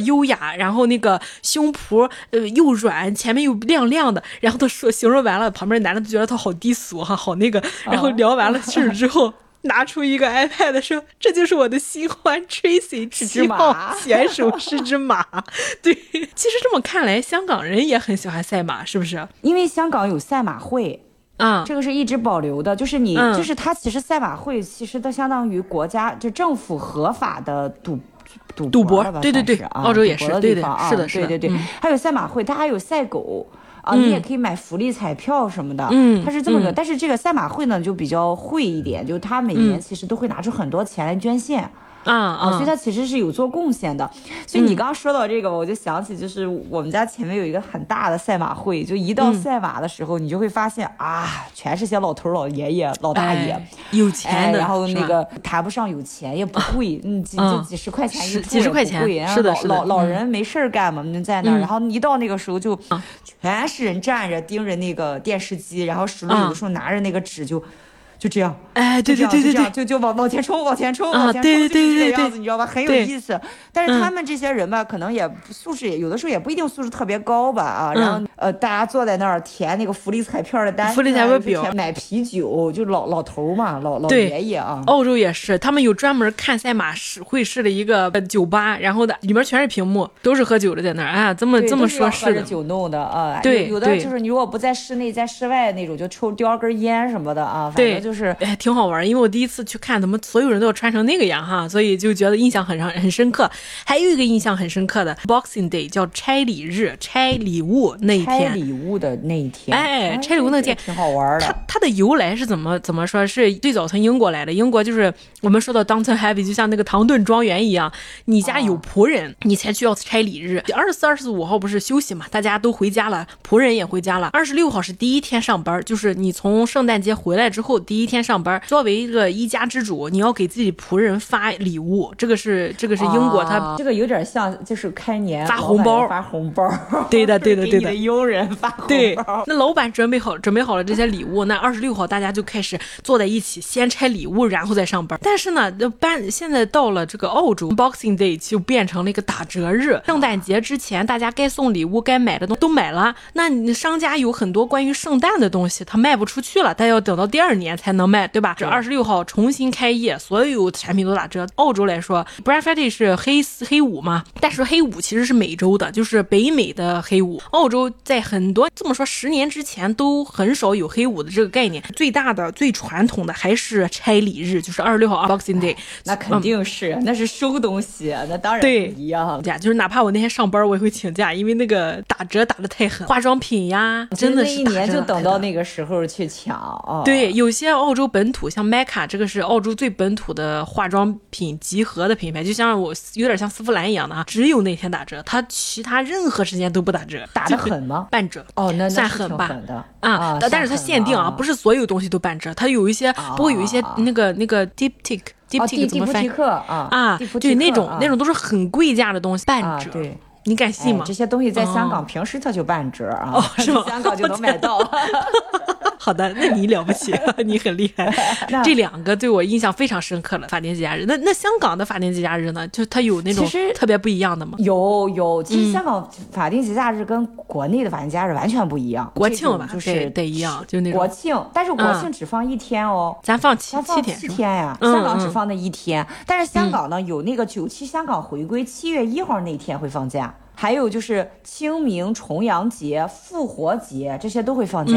优雅，然后那个胸脯呃又软，前面又亮亮的。然后他说形容完了，旁边男的就觉得他好低俗哈，好那个。然后聊完了事儿之后。拿出一个 iPad 说：“这就是我的新欢 Tracy 七号马选手，是只马。” 对，其实这么看来，香港人也很喜欢赛马，是不是？因为香港有赛马会，啊、这个是一直保留的，就是你，嗯就是他其实赛马会其实都相当于国家就政府合法的赌。赌赌博对对对啊澳洲也是地方啊是的是的对对对，嗯还有赛马会，它还有赛狗啊，你也可以买福利彩票什么的，嗯它是这么个。嗯但是这个赛马会呢，就比较会一点，就它每年其实都会拿出很多钱来捐献。啊啊，啊所以！他其实是有做贡献的。所以你嗯。刚刚说到这个，我就想起就是我们家前面有一个很大的赛马会，就一嗯。到赛马的时候，你就会发现啊，全是些老头儿、老爷爷、老大爷。哎有钱哎，然后那个谈不上有钱，也不贵，嗯，就几十块钱几十块钱是的是的老老嗯。人没事儿干嘛，就在那儿，嗯。然后一到那个时候就全是人站着盯着那个电视机，然后手里有时候拿着那个纸就就这样。哎，对就对对对对就就就往往前冲，往前冲，啊往前冲，对对就是这对对个样子，你知道吧？很有意思。但是他嗯们这些人吧，可能也素质也有的时候也不一定素质特别高吧啊。然后呃，大家坐在那儿填那个福利彩票的单福利彩票表买啤酒，就老老头儿嘛，老老对爷爷啊。澳洲也是，他们有专门看赛马试会试的一个呃酒吧，然后的里面全是屏幕，都是喝酒的在那儿。啊，这么这么说是的，酒弄的啊，对有有的对就是你如果不在室内，在室外那种，就抽叼根烟什么的啊，反对正就是哎，挺好玩儿，因为我第一次去看，怎么所有人都要穿成那个样哈，所以就觉得印象很让很深刻。还有一个印象很深刻的 Boxing Day 叫拆礼日，拆礼物那一拆天。礼物的那一天，哎拆礼物那天这个挺好玩的。它它的由来是怎么怎么说？是最早从英国来的。英国就是我们说到 Downton Abbey，就像那个唐顿庄园一样，你家有仆人，你才需要拆礼日。二十四、二十五号不是休息嘛，大家都回家了，仆人也回家了。二十六号是第一天上班，就是你从圣诞节回来之后第一天上班。作为一个一家之主，你要给自己仆人发礼物，这个是这个是英国它。啊这个有点像，就是开年发红包发红包，对的 对的对的你的佣人发红对包，，那老板准备好准备好了这些礼物，那二十六号大家就开始坐在一起，先拆礼物，然后再上班。但是呢，这搬现在到了这个澳洲，Boxing Day 就变成了一个打折日。圣诞节之前，大家该送礼物、该买的东都买了，那你商家有很多关于圣诞的东西，他卖不出去了，但要等到第二年才能卖，对吧？这二十六号重新开业，所有产品都打折。澳洲来说，Black Friday 是黑四黑五嘛，但是黑五其实是美洲的，就是北美的黑五。澳洲在很多这么说十年之前都很少有黑五的这个概念，最大的、最传统的还是拆礼日，就是二十六号 Boxing Day。那肯定是，那是收东西，那当然对一样。假就是哪怕我那天上班，我也会请假，因为那个打折打的太狠，化妆品呀，真的那一是打年就等到那个时候去抢哦。对，有些澳洲本土，像 Mecca 这个是澳洲最本土的化妆品集合的品牌，就像我有点像丝芙兰一样的啊，只有那天打折，它其他任何时间都不打折，打的狠吗？半折。哦，那那算狠吧啊，但但是它限定啊，不是所有东西都半折，它有一些，不过有一些那个那个蒂 Tick 怎么翻译啊啊？对，那种那种都是很贵价的东西，半折。啊对。你敢信吗？哎这些东西在香哦港平时它就半折啊，哦 是吗香港就能买到。好的，那你了不起，你很厉害。这两个对我印象非常深刻了。法定节假日，那那香港的法定节假日呢？就它有那种特别不一样的吗？有有，其实香港法定节假日跟国内的法定节假日完全不一样。国庆吧，就是得一样，就那种国庆，但是国庆只放一天哦，咱放七七天，七天呀。香港只放那一天，但是香港呢有那个九七香港回归，七月一号那天会放假。还有就是清明、重阳节、复活节这些都会放假，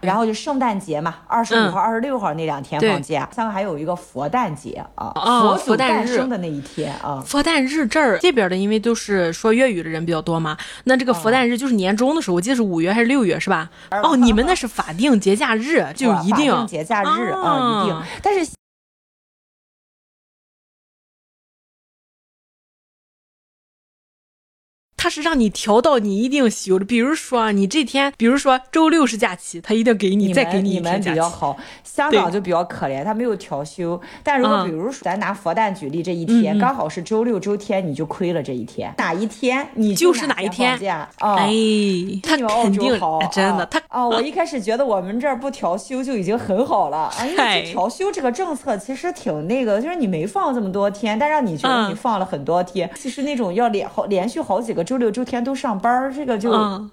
然后就圣诞节嘛，二十五号、二十六号那两天放假。香港还有一个佛诞节啊，佛佛诞生的那一天啊。佛诞日这儿这边的，因为都是说粤语的人比较多嘛，那这个佛诞日就是年终的时候，我记得是五月还是六月是吧？哦，你们那是法定节假日，就一定节假日啊，一定。但是。他是让你调到你一定休的，比如说你这天，比如说周六是假期，他一定给你再给你一天假期。比较好，香港就比较可怜，他没有调休。但如果比如说咱拿佛诞举例，这一天刚好是周六周天，你就亏了这一天。哪一天你就是哪一天假？哎，他肯定真的，他哦，我一开始觉得我们这儿不调休就已经很好了啊，因为调休这个政策其实挺那个，就是你没放这么多天，但让你觉得你放了很多天。其实那种要连好连续好几个。周六周天都上班，这个就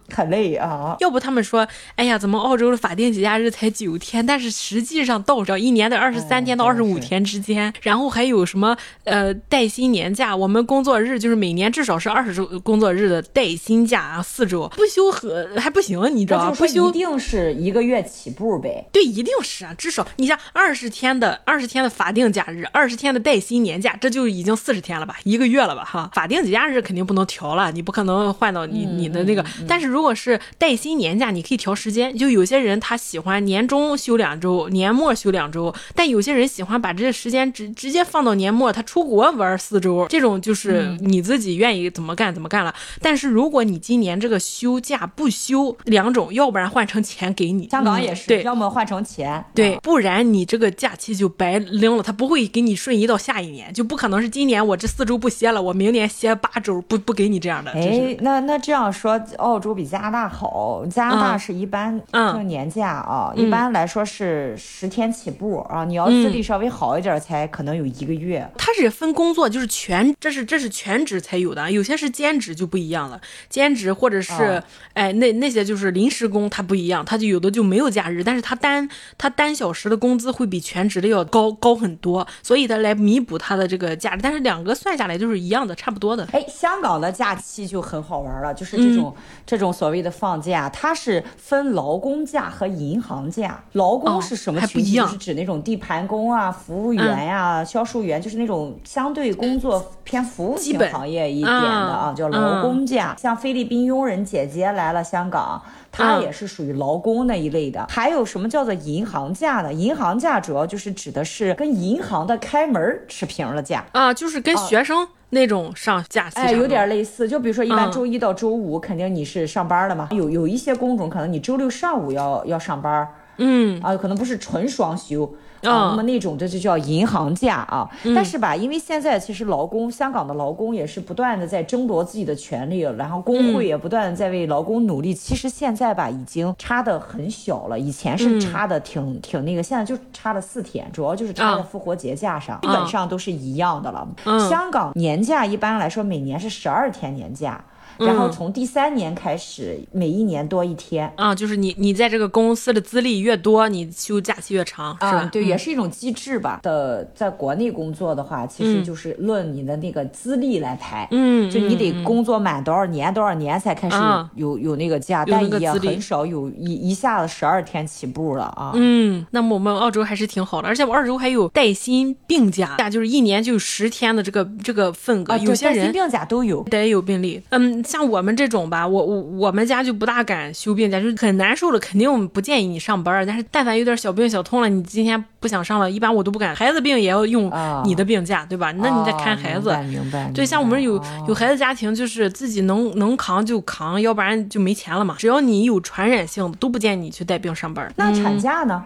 很累啊。要不他们说，哎呀，怎么澳洲的法定节假日才九天？但是实际上到着一年的二十三天到二十五天之间，然后还有什么呃带薪年假？我们工作日就是每年至少是二十周工作日的带薪假啊四周，不休和还不行，你知道不休一定是一个月起步呗？对，一定是啊，至少你像二十天的二十天的法定假日，二十天的带薪年假，这就已经四十天了吧？一个月了吧？哈，法定节假日肯定不能调了，你。不可能换到你你的那个，但是如果是带薪年假，你可以调时间。就有些人他喜欢年终休两周，年末休两周，但有些人喜欢把这个时间直直接放到年末，他出国玩四周，这种就是你自己愿意怎么干怎么干了。但是如果你今年这个休假不休两种，要不然换成钱给你，香港也是，对，要么换成钱，对，不然你这个假期就白扔了，他不会给你瞬移到下一年，就不可能是今年我这四周不歇了，我明年歇八周，不不给你这样的。哎，那那这样说，澳洲比加拿大好。加拿大是一般就年假啊，一般来说是十天起步啊。你要资历稍微好一点，才可能有一个月。它是分工作，就是全，这是这是全职才有的，有些是兼职就不一样了。兼职或者是哎那那些就是临时工，它不一样，他就有的就没有假日，但是他单他单小时的工资会比全职的要高高很多，所以他来弥补他的这个假日。但是两个算下来就是一样的，差不多的。哎，香港的假期。就很好玩了，就是这种这种所谓的放假，它是分劳工假和银行假。劳工是什么群体？就是指那种地盘工啊、服务员呀、销售员，就是那种相对工作偏服务性行业一点的啊，叫劳工假。像菲律宾佣人姐姐来了香港，它也是属于劳工那一类的。还有什么叫做银行假呢？银行假主要就是指的是跟银行的开门持平了假啊，就是跟学生。那种上假期，哎，有点类似。就比如说，一般周一到周五肯定你是上班的嘛。有有一些工种，可能你周六上午要要上班，嗯，啊，可能不是纯双休。啊，那么那种这就叫银行假啊。但是吧，因为现在其实劳工，香港的劳工也是不断的在争夺自己的权利，然后工会也不断的在为劳工努力。其实现在吧，已经差的很小了。以前是差的挺挺那个，现在就差了四天，主要就是差在复活节假上，基本上都是一样的了。香港年假一般来说每年是十二天年假。然后从第三年开始，每一年多一天啊，就是你你在这个公司的资历越多，你休假期越长，是吧？对，也是一种机制吧。的，在国内工作的话，其实就是论你的那个资历来排，嗯，就你得工作满多少年多少年才开始有有那个假，但也很少有一一下子十二天起步了啊。嗯，那么我们澳洲还是挺好的，而且我澳洲还有带薪病假，假就是一年就有十天的这个这个份额，有些人带薪病假都有，得有病例，嗯。像我们这种吧，我我我们家就不大敢休病假，就是很难受了，肯定不建议你上班。但是但凡有点小病小痛了，你今天不想上了，一般我都不敢。孩子病也要用你的病假，对吧？那你得看孩子。明白。对，像我们有有孩子家庭，就是自己能能扛就扛，要不然就没钱了嘛。只要你有传染性，都不建议你去带病上班。那产假呢？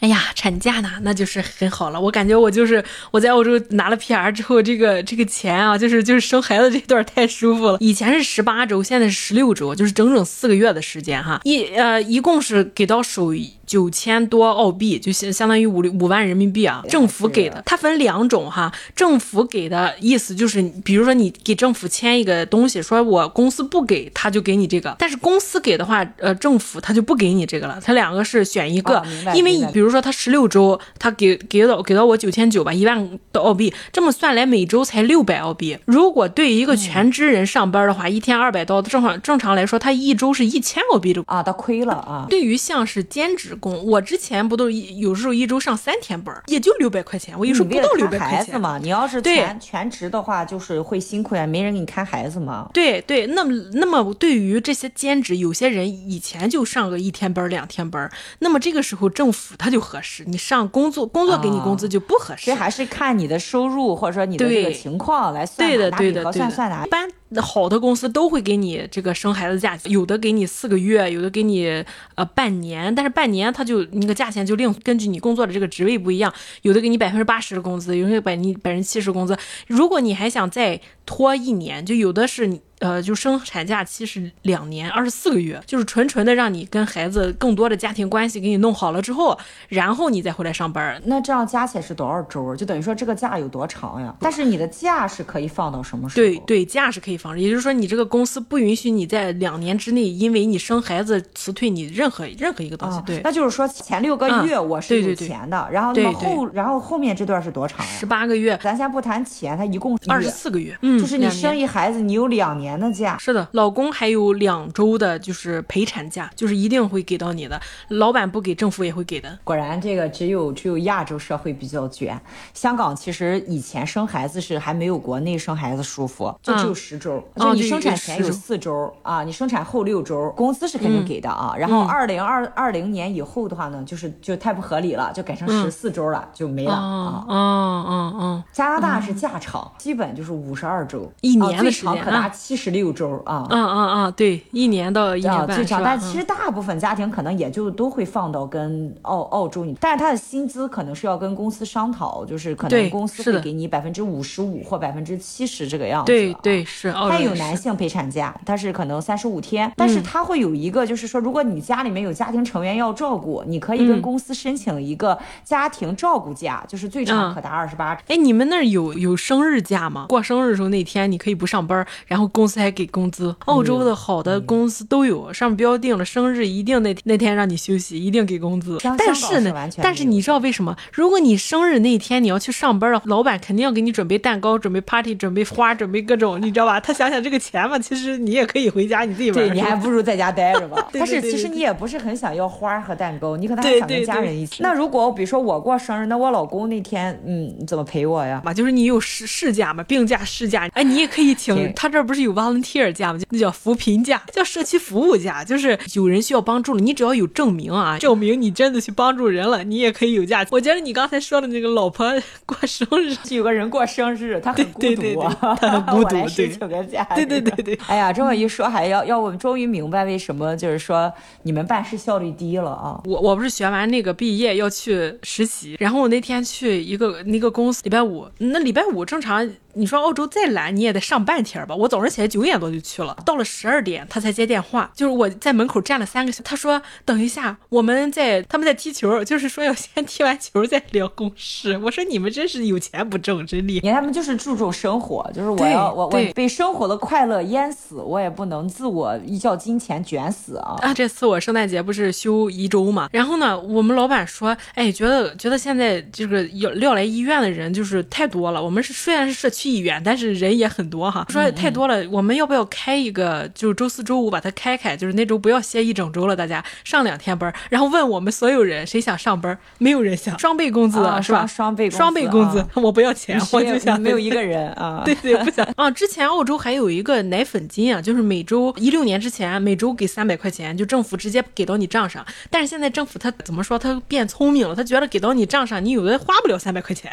哎呀，产假呢，那就是很好了。我感觉我就是我在澳洲拿了 PR 之后，这个这个钱啊，就是就是生孩子这段太舒服了。以前是十八周，现在是十六周，就是整整四个月的时间哈。一呃，一共是给到手。九千多澳币，就相相当于五六五万人民币啊，政府给的。它分两种哈，政府给的意思就是，比如说你给政府签一个东西，说我公司不给，他就给你这个；但是公司给的话，呃，政府他就不给你这个了。他两个是选一个，因为比如说他十六周，他给给到给到我九千九吧，一万的澳币，这么算来每周才六百澳币。如果对一个全职人上班的话，一天二百刀，正常正常来说，他一周是一千澳币的啊，他亏了啊。对于像是兼职工，我之前不都有时候一周上三天班，也就六百块钱，我一说不到六百块钱嘛。你要是全全职的话，就是会辛苦呀，没人给你看孩子嘛。对对，那么那么对于这些兼职，有些人以前就上个一天班两天班，那么这个时候政府他就合适，你上工作工作给你工资就不合适。这还是看你的收入或者说你的这个情况来算，对的对的对的。一般好的公司都会给你这个生孩子假，有的给你四个月，有的给你呃半年，但是半年他就那个价钱就另根据你工作的这个职位不一样，有的给你百分之八十的工资，有的百你百分之七十工资。如果你还想再拖一年，就有的是你。呃，就生产假期是两年二十四个月，就是纯纯的让你跟孩子更多的家庭关系给你弄好了之后，然后你再回来上班。那这样加起来是多少周？就等于说这个假有多长呀？但是你的假是可以放到什么时候？对对，假是可以放，也就是说你这个公司不允许你在两年之内因为你生孩子辞退你任何任何一个东西。对，那就是说前六个月我是有钱的，然后那么后然后后面这段是多长呀？十八个月。咱先不谈钱，它一共二十四个月。嗯，就是你生一孩子，你有两年的假。是的。老公还有两周的，就是陪产假，就是一定会给到你的。老板不给，政府也会给的。果然，这个只有只有亚洲社会比较卷。香港其实以前生孩子是还没有国内生孩子舒服，就只有十周。就你生产前有四周啊，你生产后六周，工资是肯定给的啊。然后二零二二零年以后的话呢，就是就太不合理了，就改成十四周了，就没了啊。嗯嗯嗯。加拿大是假长，基本就是五十二周，一年的时间可达七十六周啊。嗯嗯嗯，对，一年到一年半最长，但其实大部分家庭可能也就都会放到跟澳澳洲，但是他的薪资可能是要跟公司商讨，就是可能公司会给你百分之五十五或百分之七十这个样子。对对是，他有男性陪产假，他是可能三十五天，但是他会有一个，就是说如果你家里面有家庭成员要照顾，你可以跟公司申请一个家庭照顾假，就是最长可达二十八。哎，你们那儿有有生日假吗？过生日的时候那天你可以不上班，然后公司还给工资。澳洲。的好的公司都有，上标定了生日一定那那天让你休息，一定给工资。但是呢，但是你知道为什么？如果你生日那天你要去上班了，老板肯定要给你准备蛋糕、准备 party、准备花、准备各种，你知道吧？他想想这个钱嘛，其实你也可以回家你自己玩。对，你还不如在家待着吧。但是其实你也不是很想要花和蛋糕，你可能还想跟家人一起。那如果比如说我过生日，那我老公那天嗯怎么陪我呀？嘛，就是你有事事假嘛，病假、事假，哎，你也可以请。他这不是有 volunteer 假吗？那叫扶贫假，叫社区服务假，就是有人需要帮助了，你只要有证明啊，证明你真的去帮助人了，你也可以有假。我觉得你刚才说的那个老婆 过生日，有个人过生日，他很孤独，他很孤独，对，请个假，对 对对对。哎呀，这么一说，还要要我们终于明白为什么就是说你们办事效率低了啊。我我不是学完那个毕业要去实习，然后我那天去一个那个公司，礼拜五，那礼拜五正常。你说澳洲再懒，你也得上半天吧。我早上起来九点多就去了，到了十二点他才接电话，就是我在门口站了三个小时。他说等一下，我们在他们在踢球，就是说要先踢完球再聊公事。我说你们真是有钱不挣，真厉害。你看他们就是注重生活，就是我要我我被生活的快乐淹死，我也不能自我依靠金钱卷死啊。啊，这次我圣诞节不是休一周嘛，然后呢，我们老板说，哎，觉得觉得现在这个要要来医院的人就是太多了。我们是虽然是社区。去医院，但是人也很多哈。说太多了，我们要不要开一个？就是周四周五把它开开，就是那周不要歇一整周了，大家上两天班。然后问我们所有人谁想上班，没有人想，双倍工资是吧？双倍双倍工资，我不要钱，我就想没有 一个人啊。对对，不想 啊。之前澳洲还有一个奶粉金啊，就是每周一六年之前每周给三百块钱，就政府直接给到你账上。但是现在政府他怎么说？他变聪明了，他觉得给到你账上，你有的花不了三百块钱，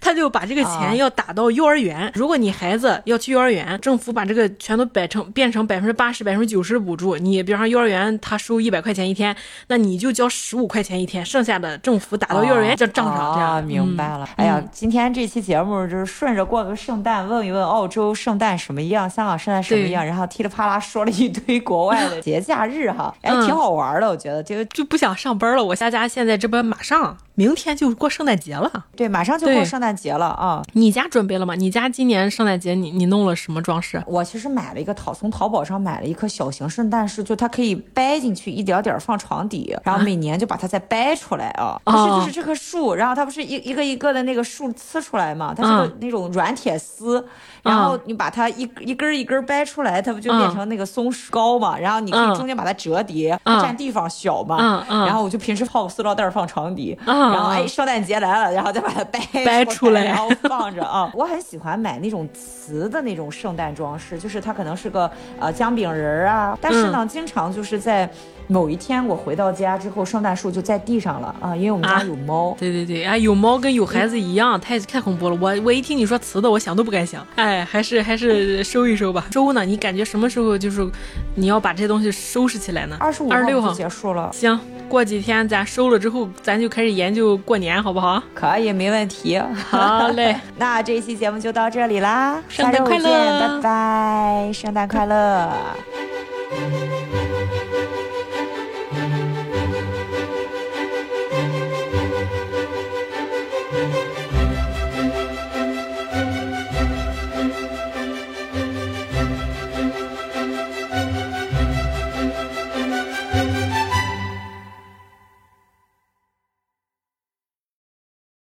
他就把这个钱要打到幼儿园。园。如果你孩子要去幼儿园，政府把这个全都摆成变成百分之八十、百分之九十的补助。你比方说幼儿园他收一百块钱一天，那你就交十五块钱一天，剩下的政府打到幼儿园这账上。这样、哦明白了。哎呀，今天这期节目就是顺着过个圣诞，问一问澳洲圣诞什么样，香港圣诞什么样，然后噼里啪啦说了一堆国外的 节假日哈，哎，挺好玩的，我觉得这个就不想上班了。我家家现在这不马上明天就过圣诞节了，对，马上就过圣诞节了啊！你家准备了吗？你家今年圣诞节你你弄了什么装饰？我其实买了一个淘，从淘宝上买了一棵小型圣诞树，就它可以掰进去一点点放床底，然后每年就把它再掰出来啊。不是，就是这棵树，然后它不是一一个一个的那个树呲出来嘛？它是个那种软铁丝，然后你把它一一根一根掰出来，它不就变成那个松树膏嘛？然后你可以中间把它折叠，它占地方小嘛。然后我就平时泡个塑料袋放床底，然后哎，圣诞节来了，然后再把它掰掰出来，然后放着啊。我很喜欢买那种瓷的那种圣诞装饰，就是它可能是个呃姜饼人儿啊，但是呢，经常就是在。某一天我回到家之后，圣诞树就在地上了啊，因为我们家有猫。啊、对对对，啊，有猫跟有孩子一样，太太恐怖了。我我一听你说瓷的，我想都不敢想。哎，还是还是收一收吧。周呢？你感觉什么时候就是你要把这些东西收拾起来呢？二十五二十六号结束了。行，过几天咱收了之后，咱就开始研究过年，好不好？可以，没问题。好嘞，那这一期节目就到这里啦，圣诞快乐，拜拜，圣诞快乐。